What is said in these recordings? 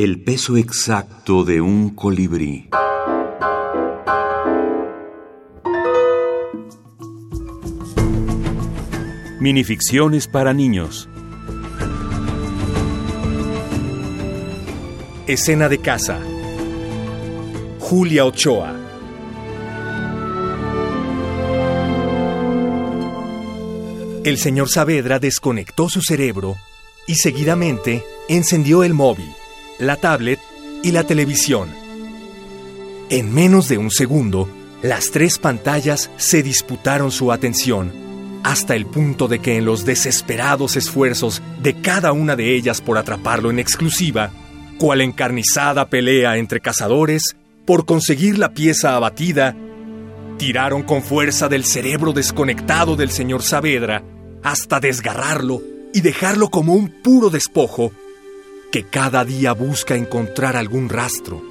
El peso exacto de un colibrí. Minificciones para niños. Escena de casa. Julia Ochoa. El señor Saavedra desconectó su cerebro y seguidamente encendió el móvil, la tablet y la televisión. En menos de un segundo, las tres pantallas se disputaron su atención, hasta el punto de que en los desesperados esfuerzos de cada una de ellas por atraparlo en exclusiva, cual encarnizada pelea entre cazadores, por conseguir la pieza abatida, tiraron con fuerza del cerebro desconectado del señor Saavedra hasta desgarrarlo y dejarlo como un puro despojo que cada día busca encontrar algún rastro,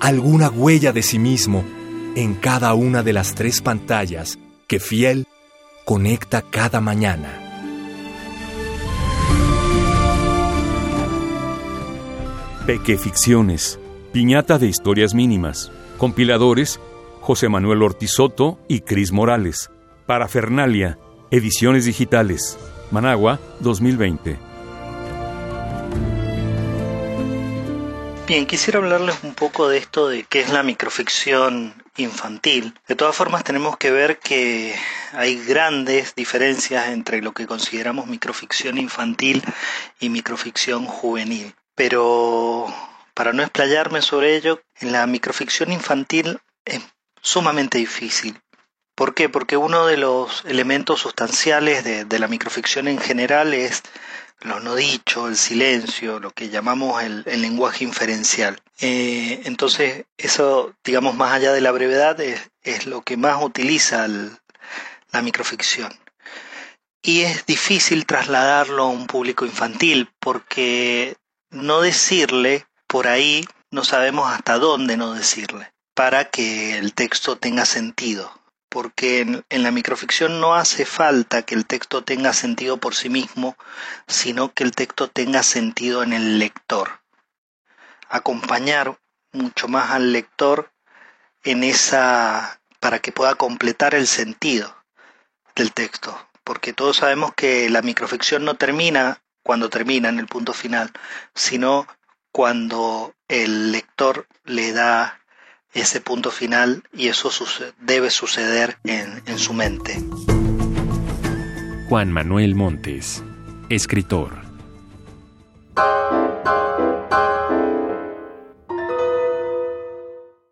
alguna huella de sí mismo en cada una de las tres pantallas que Fiel conecta cada mañana. Peque Ficciones, piñata de historias mínimas, compiladores José Manuel Ortizoto y Cris Morales, Parafernalia, ediciones digitales, Managua 2020. Bien, quisiera hablarles un poco de esto de qué es la microficción infantil. De todas formas, tenemos que ver que hay grandes diferencias entre lo que consideramos microficción infantil y microficción juvenil. Pero para no explayarme sobre ello, en la microficción infantil es sumamente difícil. ¿Por qué? Porque uno de los elementos sustanciales de, de la microficción en general es lo no dicho, el silencio, lo que llamamos el, lenguaje inferencial. Eh, entonces, eso, digamos, más allá de la brevedad, es, lo que más utiliza la microficción. Y es difícil trasladarlo a un público infantil porque no decirle por ahí no sabemos hasta dónde no decirle para que el texto tenga sentido porque en, la microficción no hace falta que el texto tenga sentido por sí mismo, sino que el texto tenga sentido en el lector. Acompañar mucho más al lector en esa para que pueda completar el sentido del texto, porque todos sabemos que la microficción no termina cuando termina en el punto final, sino cuando el lector le da ese punto final y eso debe suceder en, en su mente. Juan Manuel Montes, escritor.